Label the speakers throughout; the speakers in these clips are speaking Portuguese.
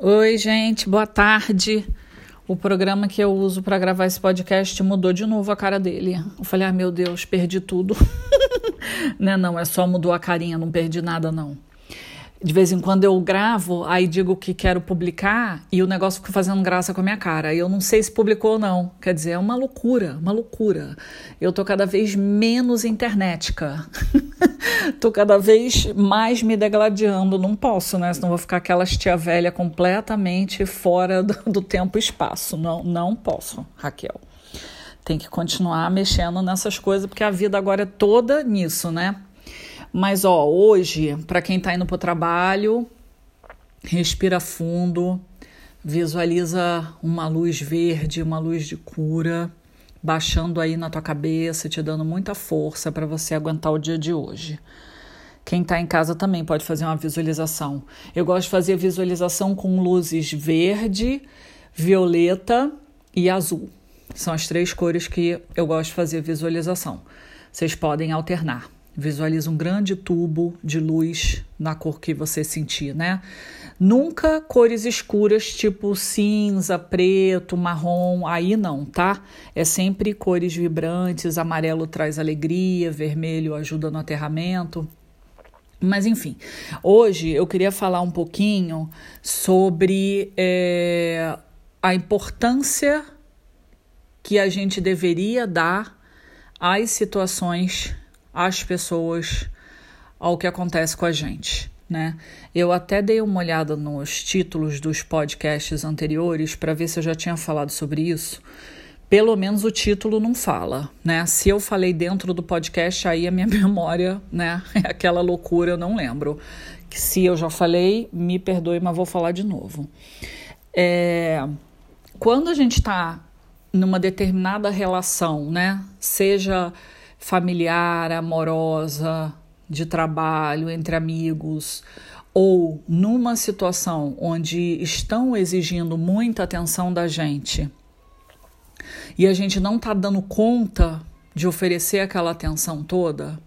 Speaker 1: Oi, gente, boa tarde. O programa que eu uso para gravar esse podcast mudou de novo a cara dele. Eu falei, ah, meu Deus, perdi tudo. não, é não, é só mudou a carinha, não perdi nada, não de vez em quando eu gravo, aí digo que quero publicar e o negócio fica fazendo graça com a minha cara. E eu não sei se publicou ou não. Quer dizer, é uma loucura, uma loucura. Eu tô cada vez menos internetica. tô cada vez mais me degladiando. Não posso, né? Senão vou ficar aquelas tia velha completamente fora do, do tempo e espaço. Não, não posso, Raquel. Tem que continuar mexendo nessas coisas, porque a vida agora é toda nisso, né? Mas ó, hoje, para quem está indo para o trabalho, respira fundo, visualiza uma luz verde, uma luz de cura, baixando aí na tua cabeça, te dando muita força para você aguentar o dia de hoje. Quem está em casa também pode fazer uma visualização. Eu gosto de fazer visualização com luzes verde, violeta e azul. São as três cores que eu gosto de fazer visualização. Vocês podem alternar. Visualiza um grande tubo de luz na cor que você sentir, né? Nunca cores escuras, tipo cinza, preto, marrom, aí não, tá? É sempre cores vibrantes, amarelo traz alegria, vermelho ajuda no aterramento. Mas enfim, hoje eu queria falar um pouquinho sobre é, a importância que a gente deveria dar às situações às pessoas, ao que acontece com a gente. Né? Eu até dei uma olhada nos títulos dos podcasts anteriores para ver se eu já tinha falado sobre isso. Pelo menos o título não fala, né? Se eu falei dentro do podcast, aí a minha memória, né, é aquela loucura, eu não lembro. Se eu já falei, me perdoe, mas vou falar de novo. É, quando a gente está numa determinada relação, né, seja familiar, amorosa, de trabalho, entre amigos, ou numa situação onde estão exigindo muita atenção da gente e a gente não está dando conta de oferecer aquela atenção toda,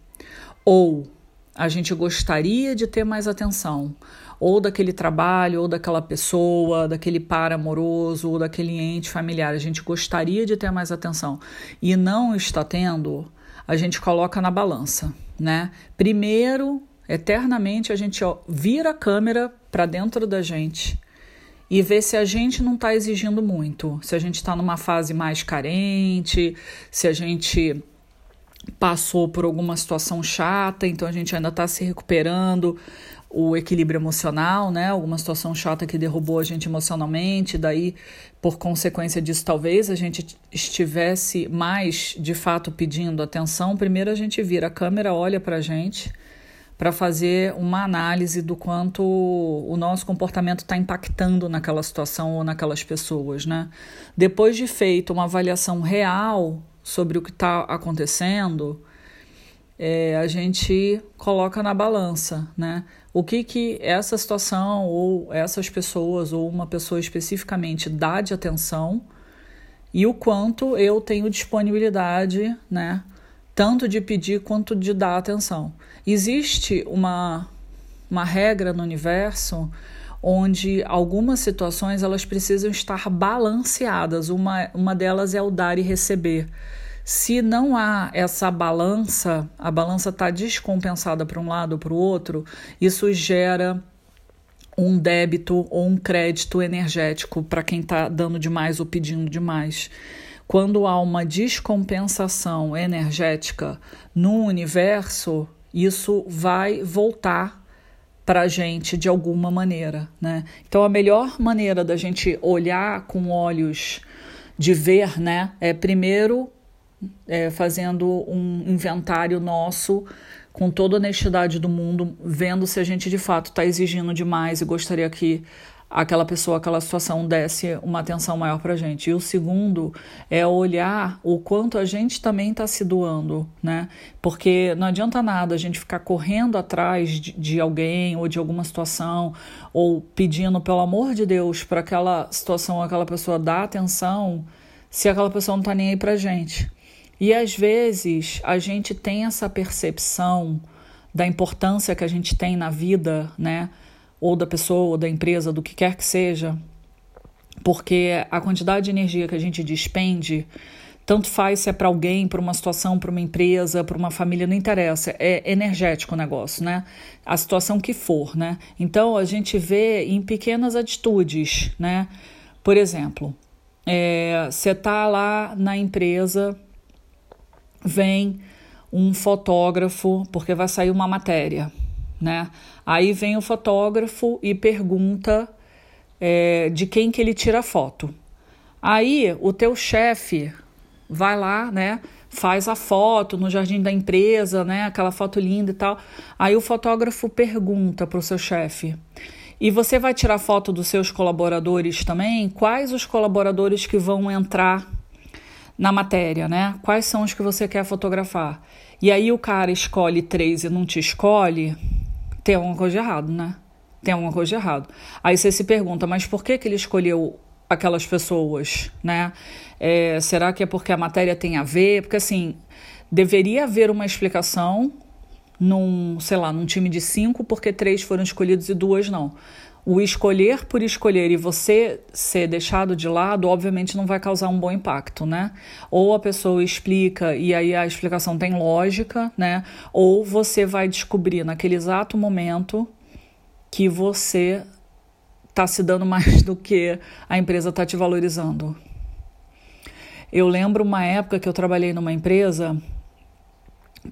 Speaker 1: ou a gente gostaria de ter mais atenção, ou daquele trabalho, ou daquela pessoa, daquele par amoroso, ou daquele ente familiar, a gente gostaria de ter mais atenção e não está tendo, a gente coloca na balança, né? Primeiro, eternamente, a gente ó, vira a câmera para dentro da gente e vê se a gente não está exigindo muito, se a gente está numa fase mais carente, se a gente passou por alguma situação chata, então a gente ainda está se recuperando o equilíbrio emocional, né? Alguma situação chata que derrubou a gente emocionalmente, daí, por consequência disso, talvez a gente estivesse mais de fato pedindo atenção. Primeiro a gente vira a câmera, olha para a gente para fazer uma análise do quanto o nosso comportamento está impactando naquela situação ou naquelas pessoas, né? Depois de feito uma avaliação real sobre o que está acontecendo, é, a gente coloca na balança, né? O que que essa situação ou essas pessoas ou uma pessoa especificamente dá de atenção e o quanto eu tenho disponibilidade, né? Tanto de pedir quanto de dar atenção. Existe uma, uma regra no universo onde algumas situações elas precisam estar balanceadas. Uma, uma delas é o dar e receber. Se não há essa balança, a balança está descompensada para um lado ou para o outro, isso gera um débito ou um crédito energético para quem está dando demais ou pedindo demais. Quando há uma descompensação energética no universo, isso vai voltar para a gente de alguma maneira, né? Então a melhor maneira da gente olhar com olhos de ver, né, é primeiro é, fazendo um inventário nosso com toda a honestidade do mundo, vendo se a gente de fato está exigindo demais e gostaria que aquela pessoa, aquela situação desse uma atenção maior para a gente. E o segundo é olhar o quanto a gente também está se doando, né? Porque não adianta nada a gente ficar correndo atrás de, de alguém ou de alguma situação ou pedindo, pelo amor de Deus, para aquela situação, aquela pessoa dar atenção, se aquela pessoa não está nem aí para gente. E às vezes a gente tem essa percepção da importância que a gente tem na vida, né? ou da pessoa, ou da empresa, do que quer que seja, porque a quantidade de energia que a gente despende, tanto faz se é para alguém, para uma situação, para uma empresa, para uma família, não interessa, é energético o negócio, né? A situação que for, né? Então a gente vê em pequenas atitudes, né? Por exemplo, é, você é, lá na empresa, vem um fotógrafo, porque vai sair uma matéria, né? Aí vem o fotógrafo e pergunta é, de quem que ele tira foto. Aí o teu chefe vai lá, né? Faz a foto no jardim da empresa, né? Aquela foto linda e tal. Aí o fotógrafo pergunta para o seu chefe: e você vai tirar foto dos seus colaboradores também? Quais os colaboradores que vão entrar na matéria, né? Quais são os que você quer fotografar? E aí o cara escolhe três e não te escolhe, tem alguma coisa de errado, né? Tem alguma coisa de errado. Aí você se pergunta, mas por que, que ele escolheu aquelas pessoas, né? É, será que é porque a matéria tem a ver? Porque assim, deveria haver uma explicação num, sei lá, num time de cinco, porque três foram escolhidos e duas não o escolher por escolher e você ser deixado de lado, obviamente não vai causar um bom impacto, né? Ou a pessoa explica e aí a explicação tem lógica, né? Ou você vai descobrir naquele exato momento que você está se dando mais do que a empresa está te valorizando. Eu lembro uma época que eu trabalhei numa empresa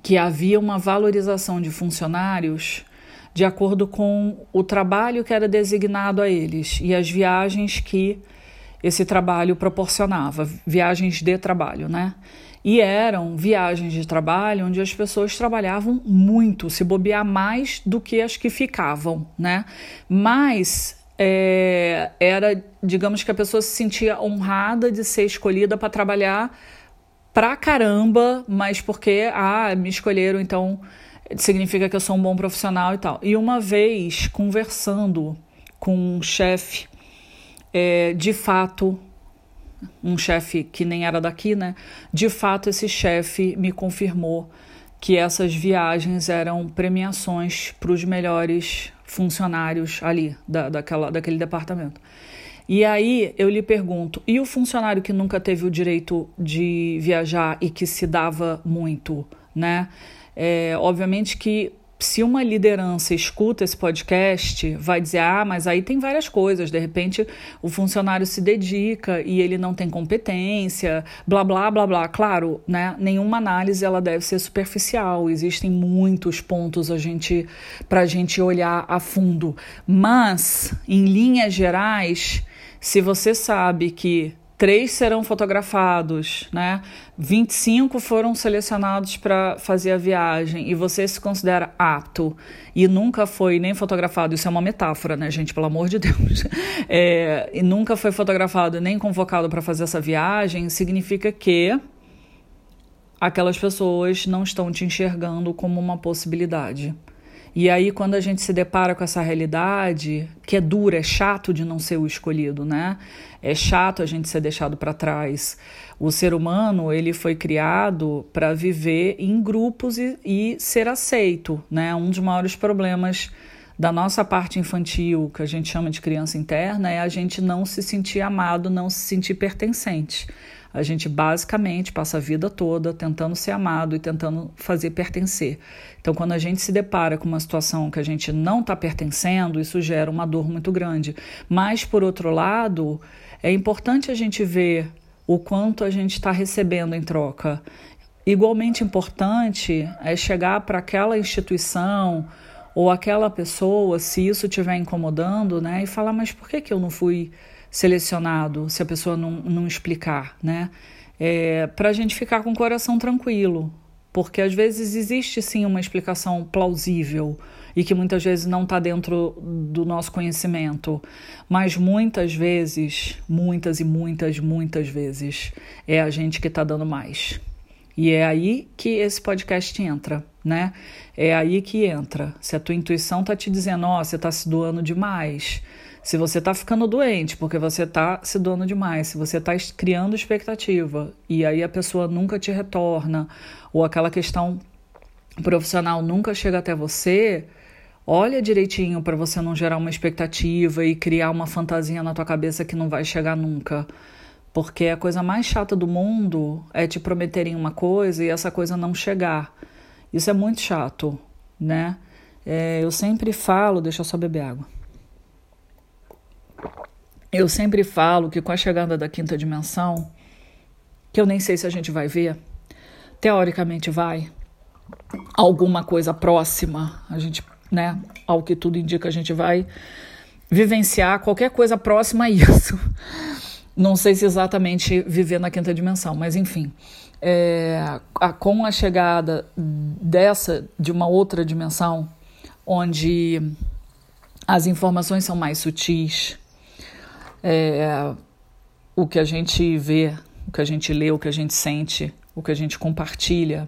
Speaker 1: que havia uma valorização de funcionários de acordo com o trabalho que era designado a eles e as viagens que esse trabalho proporcionava, viagens de trabalho, né? E eram viagens de trabalho onde as pessoas trabalhavam muito, se bobear mais do que as que ficavam, né? Mas é, era, digamos que a pessoa se sentia honrada de ser escolhida para trabalhar pra caramba, mas porque, ah, me escolheram, então significa que eu sou um bom profissional e tal. E uma vez conversando com um chefe, é, de fato, um chefe que nem era daqui, né? De fato, esse chefe me confirmou que essas viagens eram premiações para os melhores funcionários ali da, daquela, daquele departamento. E aí eu lhe pergunto: e o funcionário que nunca teve o direito de viajar e que se dava muito, né? É, obviamente que se uma liderança escuta esse podcast, vai dizer: ah, mas aí tem várias coisas. De repente, o funcionário se dedica e ele não tem competência, blá, blá, blá, blá. Claro, né? Nenhuma análise ela deve ser superficial. Existem muitos pontos a gente para a gente olhar a fundo. Mas, em linhas gerais, se você sabe que três serão fotografados, né? 25 foram selecionados para fazer a viagem e você se considera apto e nunca foi nem fotografado, isso é uma metáfora, né, gente? Pelo amor de Deus. É, e nunca foi fotografado nem convocado para fazer essa viagem, significa que aquelas pessoas não estão te enxergando como uma possibilidade. E aí, quando a gente se depara com essa realidade, que é dura, é chato de não ser o escolhido, né? É chato a gente ser deixado para trás. O ser humano, ele foi criado para viver em grupos e, e ser aceito, né? Um dos maiores problemas da nossa parte infantil, que a gente chama de criança interna, é a gente não se sentir amado, não se sentir pertencente. A gente basicamente passa a vida toda tentando ser amado e tentando fazer pertencer. Então, quando a gente se depara com uma situação que a gente não está pertencendo, isso gera uma dor muito grande. Mas, por outro lado, é importante a gente ver o quanto a gente está recebendo em troca. Igualmente importante é chegar para aquela instituição ou aquela pessoa, se isso estiver incomodando, né, e falar: mas por que, que eu não fui selecionado se a pessoa não, não explicar, né? É, para a gente ficar com o coração tranquilo, porque às vezes existe sim uma explicação plausível e que muitas vezes não está dentro do nosso conhecimento, mas muitas vezes, muitas e muitas, muitas vezes, é a gente que está dando mais. E é aí que esse podcast entra, né? É aí que entra. Se a tua intuição está te dizendo, ó, oh, você está se doando demais, se você está ficando doente porque você está se doando demais, se você está criando expectativa e aí a pessoa nunca te retorna, ou aquela questão profissional nunca chega até você, olha direitinho para você não gerar uma expectativa e criar uma fantasia na tua cabeça que não vai chegar nunca. Porque a coisa mais chata do mundo é te prometerem uma coisa e essa coisa não chegar. Isso é muito chato, né? É, eu sempre falo, deixa eu só beber água. Eu sempre falo que com a chegada da quinta dimensão, que eu nem sei se a gente vai ver, teoricamente vai, alguma coisa próxima, a gente, né, ao que tudo indica, a gente vai vivenciar qualquer coisa próxima a isso. Não sei se exatamente viver na quinta dimensão, mas enfim. É, a, com a chegada dessa, de uma outra dimensão, onde as informações são mais sutis, é, o que a gente vê, o que a gente lê, o que a gente sente, o que a gente compartilha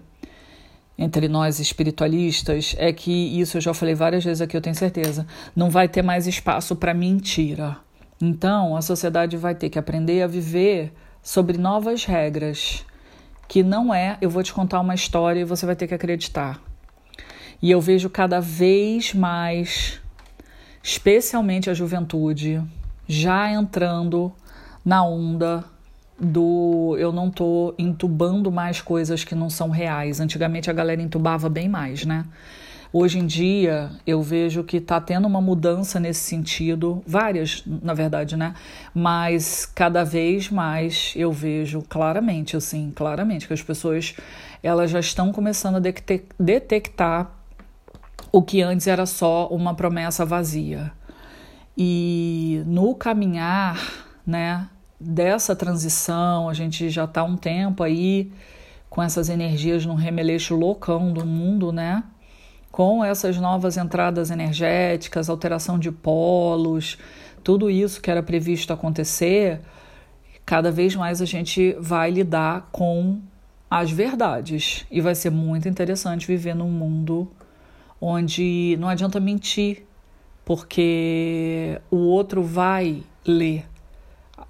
Speaker 1: entre nós espiritualistas é que isso eu já falei várias vezes aqui, eu tenho certeza, não vai ter mais espaço para mentira. Então, a sociedade vai ter que aprender a viver sobre novas regras, que não é, eu vou te contar uma história e você vai ter que acreditar. E eu vejo cada vez mais, especialmente a juventude, já entrando na onda do eu não tô entubando mais coisas que não são reais. Antigamente a galera entubava bem mais, né? Hoje em dia eu vejo que está tendo uma mudança nesse sentido, várias, na verdade, né? Mas cada vez mais eu vejo claramente, assim, claramente que as pessoas elas já estão começando a detectar o que antes era só uma promessa vazia. E no caminhar, né, dessa transição, a gente já está um tempo aí com essas energias num remeleixo loucão do mundo, né? Com essas novas entradas energéticas, alteração de polos, tudo isso que era previsto acontecer, cada vez mais a gente vai lidar com as verdades. E vai ser muito interessante viver num mundo onde não adianta mentir, porque o outro vai ler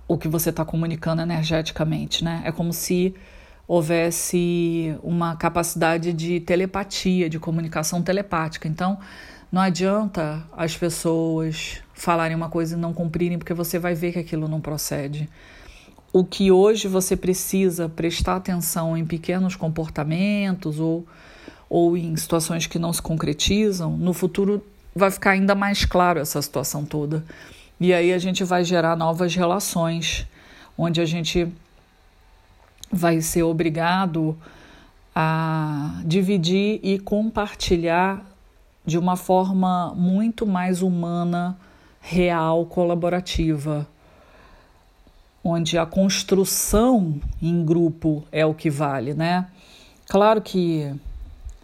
Speaker 1: o que você está comunicando energeticamente, né? É como se houvesse uma capacidade de telepatia, de comunicação telepática. Então, não adianta as pessoas falarem uma coisa e não cumprirem, porque você vai ver que aquilo não procede. O que hoje você precisa prestar atenção em pequenos comportamentos ou, ou em situações que não se concretizam, no futuro vai ficar ainda mais claro essa situação toda. E aí a gente vai gerar novas relações, onde a gente vai ser obrigado a dividir e compartilhar de uma forma muito mais humana, real, colaborativa, onde a construção em grupo é o que vale, né? Claro que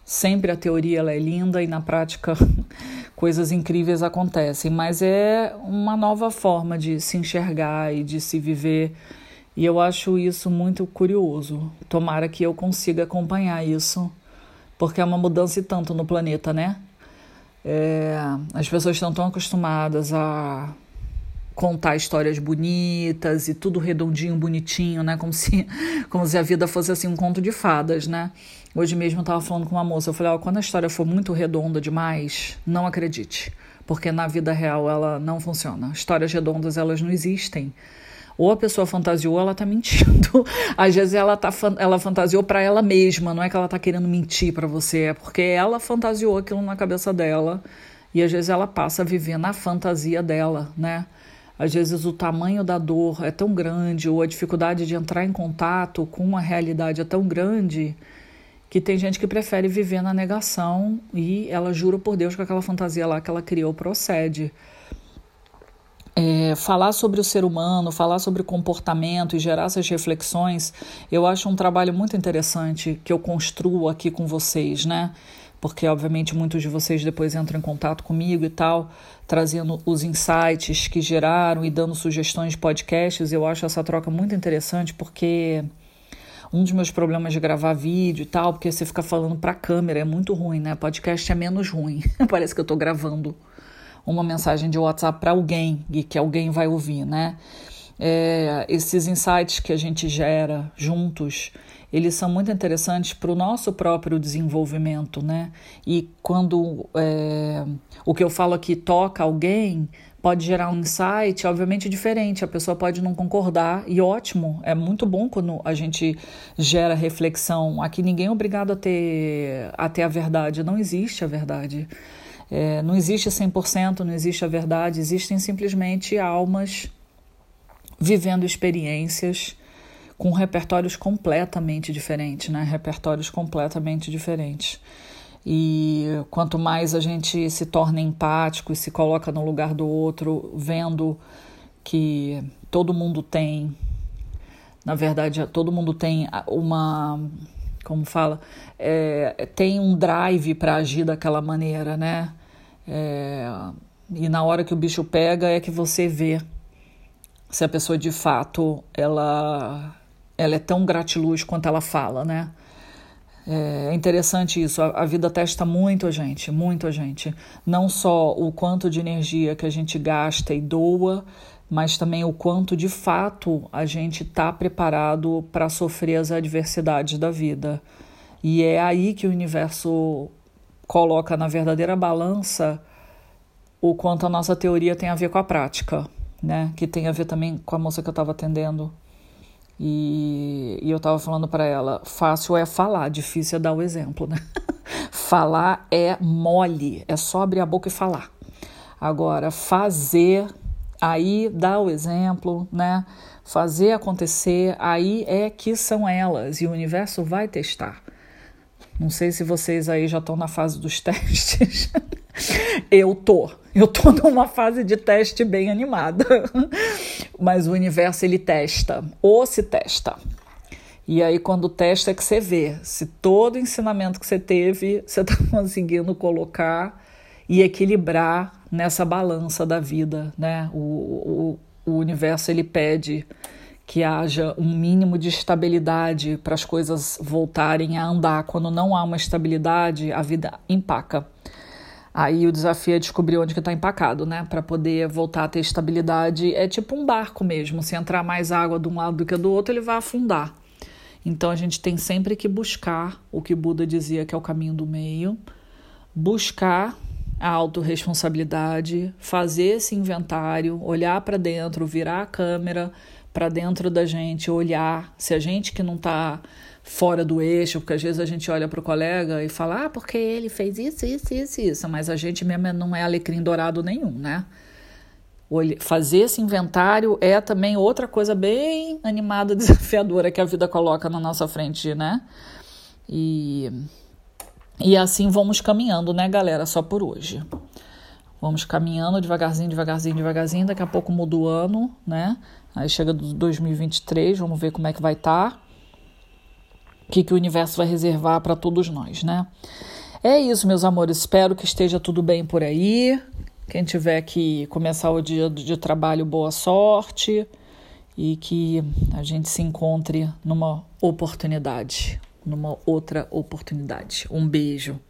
Speaker 1: sempre a teoria ela é linda e na prática coisas incríveis acontecem, mas é uma nova forma de se enxergar e de se viver. E eu acho isso muito curioso. Tomara que eu consiga acompanhar isso, porque é uma mudança e tanto no planeta, né? É, as pessoas estão tão acostumadas a contar histórias bonitas e tudo redondinho, bonitinho, né? Como se, como se a vida fosse assim um conto de fadas, né? Hoje mesmo eu estava falando com uma moça, eu falei, ó, quando a história for muito redonda demais, não acredite, porque na vida real ela não funciona. Histórias redondas, elas não existem. Ou a pessoa fantasiou, ela tá mentindo. Às vezes ela tá ela fantasiou para ela mesma, não é que ela tá querendo mentir para você, é porque ela fantasiou aquilo na cabeça dela e às vezes ela passa a viver na fantasia dela, né? Às vezes o tamanho da dor é tão grande ou a dificuldade de entrar em contato com a realidade é tão grande que tem gente que prefere viver na negação e ela jura por Deus que aquela fantasia lá que ela criou procede. É, falar sobre o ser humano, falar sobre comportamento e gerar essas reflexões, eu acho um trabalho muito interessante que eu construo aqui com vocês, né? Porque, obviamente, muitos de vocês depois entram em contato comigo e tal, trazendo os insights que geraram e dando sugestões de podcasts. Eu acho essa troca muito interessante porque um dos meus problemas de gravar vídeo e tal, porque você fica falando para a câmera, é muito ruim, né? Podcast é menos ruim. Parece que eu estou gravando uma mensagem de WhatsApp para alguém e que alguém vai ouvir, né? é, esses insights que a gente gera juntos, eles são muito interessantes para o nosso próprio desenvolvimento, né? E quando é, o que eu falo aqui toca alguém, pode gerar um insight, obviamente diferente. A pessoa pode não concordar e ótimo, é muito bom quando a gente gera reflexão. Aqui ninguém é obrigado a ter a, ter a verdade, não existe a verdade. É, não existe 100%, não existe a verdade, existem simplesmente almas vivendo experiências com repertórios completamente diferentes, né? Repertórios completamente diferentes. E quanto mais a gente se torna empático e se coloca no lugar do outro, vendo que todo mundo tem, na verdade, todo mundo tem uma, como fala, é, tem um drive para agir daquela maneira, né? É, e na hora que o bicho pega é que você vê se a pessoa de fato ela ela é tão gratiluz quanto ela fala, né? É interessante isso. A, a, vida testa muito a gente, muito a gente. Não só o quanto de energia que a gente gasta e doa, mas também o quanto de fato a gente está preparado para sofrer as adversidades da vida. E é aí que o universo coloca na verdadeira balança o quanto a nossa teoria tem a ver com a prática, né? Que tem a ver também com a moça que eu estava atendendo. E, e eu estava falando para ela: fácil é falar, difícil é dar o exemplo, né? falar é mole, é só abrir a boca e falar. Agora, fazer, aí dá o exemplo, né? Fazer acontecer, aí é que são elas e o universo vai testar. Não sei se vocês aí já estão na fase dos testes. eu tô. Eu tô numa fase de teste bem animada. Mas o universo ele testa, ou se testa. E aí, quando testa, é que você vê se todo ensinamento que você teve você está conseguindo colocar e equilibrar nessa balança da vida, né? O, o, o universo ele pede que haja um mínimo de estabilidade para as coisas voltarem a andar. Quando não há uma estabilidade, a vida empaca. Aí o desafio é descobrir onde que está empacado, né? Para poder voltar a ter estabilidade. É tipo um barco mesmo. Se entrar mais água de um lado do que do outro, ele vai afundar. Então a gente tem sempre que buscar o que Buda dizia que é o caminho do meio, buscar a autorresponsabilidade, fazer esse inventário, olhar para dentro, virar a câmera para dentro da gente, olhar se a gente que não está fora do eixo, porque às vezes a gente olha para o colega e fala, ah, porque ele fez isso, isso, isso, isso, mas a gente mesmo não é alecrim dourado nenhum, né? Fazer esse inventário é também outra coisa bem animada, desafiadora que a vida coloca na nossa frente, né? E, e assim vamos caminhando, né, galera? Só por hoje. Vamos caminhando devagarzinho, devagarzinho, devagarzinho. Daqui a pouco muda o ano, né? Aí chega do 2023, vamos ver como é que vai estar. Tá. O que, que o universo vai reservar para todos nós, né? É isso, meus amores. Espero que esteja tudo bem por aí. Quem tiver que começar o dia de trabalho, boa sorte. E que a gente se encontre numa oportunidade, numa outra oportunidade. Um beijo.